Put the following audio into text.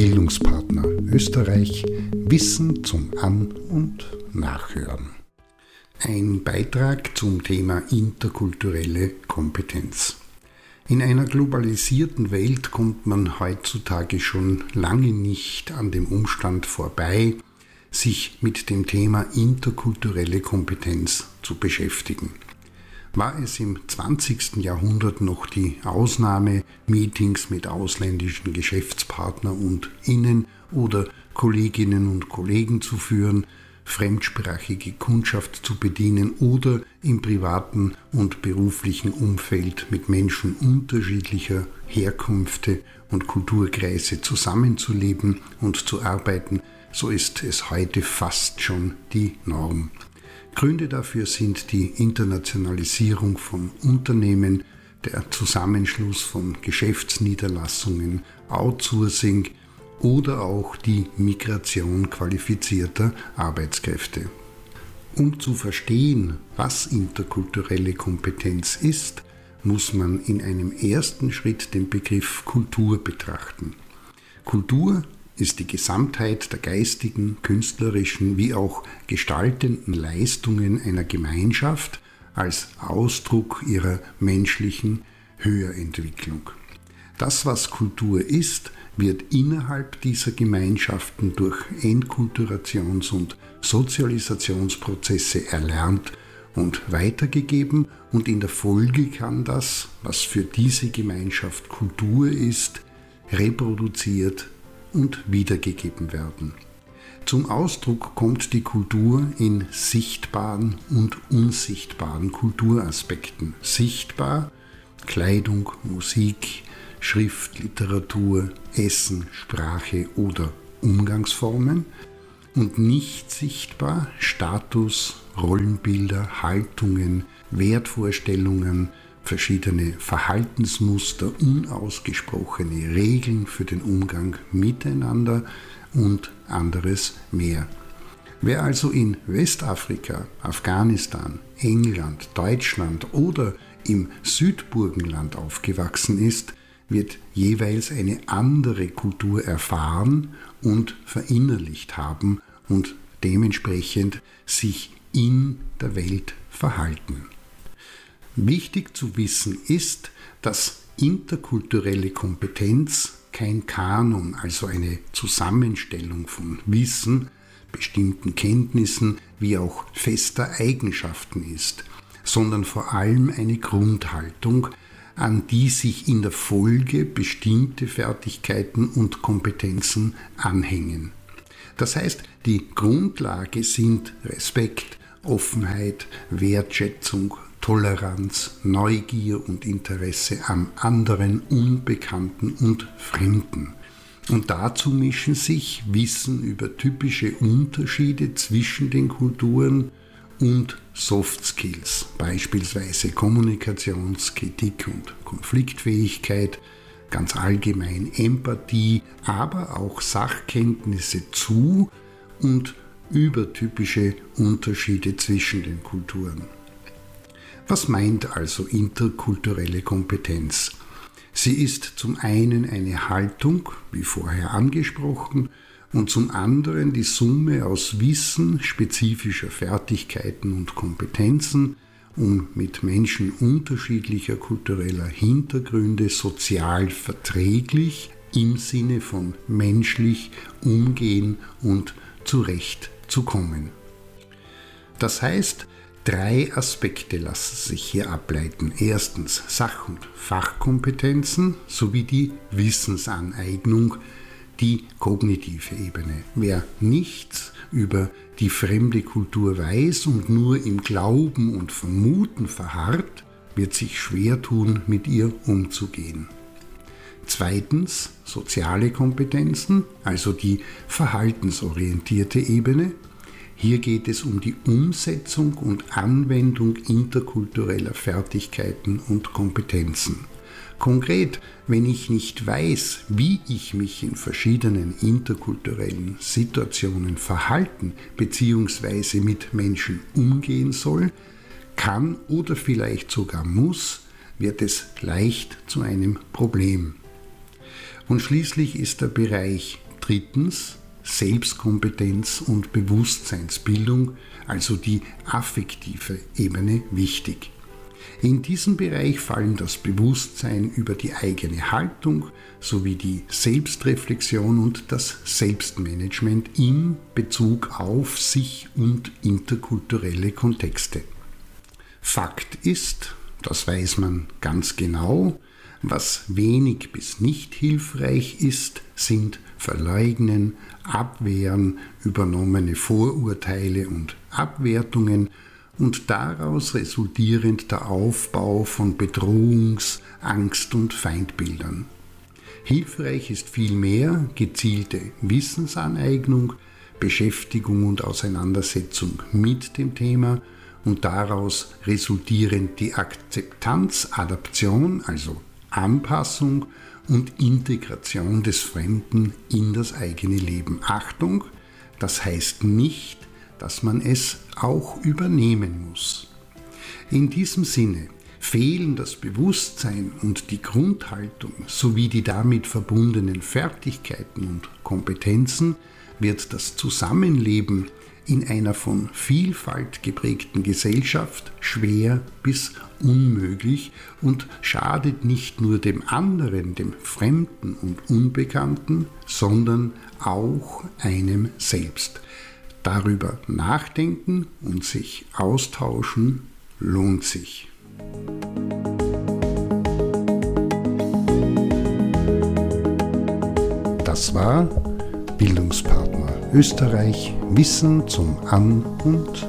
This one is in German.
Bildungspartner Österreich Wissen zum An- und Nachhören. Ein Beitrag zum Thema interkulturelle Kompetenz. In einer globalisierten Welt kommt man heutzutage schon lange nicht an dem Umstand vorbei, sich mit dem Thema interkulturelle Kompetenz zu beschäftigen. War es im 20. Jahrhundert noch die Ausnahme, Meetings mit ausländischen Geschäftspartnern und Innen oder Kolleginnen und Kollegen zu führen, fremdsprachige Kundschaft zu bedienen oder im privaten und beruflichen Umfeld mit Menschen unterschiedlicher Herkünfte und Kulturkreise zusammenzuleben und zu arbeiten, so ist es heute fast schon die Norm. Gründe dafür sind die Internationalisierung von Unternehmen, der Zusammenschluss von Geschäftsniederlassungen, Outsourcing, oder auch die Migration qualifizierter Arbeitskräfte. Um zu verstehen, was interkulturelle Kompetenz ist, muss man in einem ersten Schritt den Begriff Kultur betrachten. Kultur ist die Gesamtheit der geistigen, künstlerischen wie auch gestaltenden Leistungen einer Gemeinschaft als Ausdruck ihrer menschlichen Höherentwicklung. Das, was Kultur ist, wird innerhalb dieser Gemeinschaften durch Enkulturations- und Sozialisationsprozesse erlernt und weitergegeben und in der Folge kann das, was für diese Gemeinschaft Kultur ist, reproduziert und wiedergegeben werden. Zum Ausdruck kommt die Kultur in sichtbaren und unsichtbaren Kulturaspekten. Sichtbar Kleidung, Musik, Schrift, Literatur, Essen, Sprache oder Umgangsformen und nicht sichtbar Status, Rollenbilder, Haltungen, Wertvorstellungen, verschiedene Verhaltensmuster, unausgesprochene Regeln für den Umgang miteinander und anderes mehr. Wer also in Westafrika, Afghanistan, England, Deutschland oder im Südburgenland aufgewachsen ist, wird jeweils eine andere Kultur erfahren und verinnerlicht haben und dementsprechend sich in der Welt verhalten. Wichtig zu wissen ist, dass interkulturelle Kompetenz kein Kanon, also eine Zusammenstellung von Wissen, bestimmten Kenntnissen wie auch fester Eigenschaften ist, sondern vor allem eine Grundhaltung, an die sich in der Folge bestimmte Fertigkeiten und Kompetenzen anhängen. Das heißt, die Grundlage sind Respekt, Offenheit, Wertschätzung, Toleranz, Neugier und Interesse am anderen, Unbekannten und Fremden. Und dazu mischen sich Wissen über typische Unterschiede zwischen den Kulturen, und Soft Skills, beispielsweise Kommunikationskritik und Konfliktfähigkeit, ganz allgemein Empathie, aber auch Sachkenntnisse zu und über typische Unterschiede zwischen den Kulturen. Was meint also interkulturelle Kompetenz? Sie ist zum einen eine Haltung, wie vorher angesprochen, und zum anderen die Summe aus Wissen, spezifischer Fertigkeiten und Kompetenzen, um mit Menschen unterschiedlicher kultureller Hintergründe sozial verträglich im Sinne von menschlich umgehen und zurechtzukommen. Das heißt, drei Aspekte lassen sich hier ableiten. Erstens Sach- und Fachkompetenzen sowie die Wissensaneignung, die kognitive Ebene. Wer nichts über die fremde Kultur weiß und nur im Glauben und Vermuten verharrt, wird sich schwer tun, mit ihr umzugehen. Zweitens soziale Kompetenzen, also die verhaltensorientierte Ebene. Hier geht es um die Umsetzung und Anwendung interkultureller Fertigkeiten und Kompetenzen. Konkret, wenn ich nicht weiß, wie ich mich in verschiedenen interkulturellen Situationen verhalten bzw. mit Menschen umgehen soll, kann oder vielleicht sogar muss, wird es leicht zu einem Problem. Und schließlich ist der Bereich drittens Selbstkompetenz und Bewusstseinsbildung, also die affektive Ebene, wichtig. In diesem Bereich fallen das Bewusstsein über die eigene Haltung sowie die Selbstreflexion und das Selbstmanagement in Bezug auf sich und interkulturelle Kontexte. Fakt ist, das weiß man ganz genau, was wenig bis nicht hilfreich ist, sind Verleugnen, Abwehren, übernommene Vorurteile und Abwertungen und daraus resultierend der Aufbau von Bedrohungs-, Angst- und Feindbildern. Hilfreich ist vielmehr gezielte Wissensaneignung, Beschäftigung und Auseinandersetzung mit dem Thema und daraus resultierend die Akzeptanz, Adaption, also Anpassung und Integration des Fremden in das eigene Leben. Achtung, das heißt nicht, dass man es auch übernehmen muss. In diesem Sinne fehlen das Bewusstsein und die Grundhaltung sowie die damit verbundenen Fertigkeiten und Kompetenzen, wird das Zusammenleben in einer von Vielfalt geprägten Gesellschaft schwer bis unmöglich und schadet nicht nur dem anderen, dem Fremden und Unbekannten, sondern auch einem selbst. Darüber nachdenken und sich austauschen lohnt sich. Das war Bildungspartner Österreich Wissen zum An- und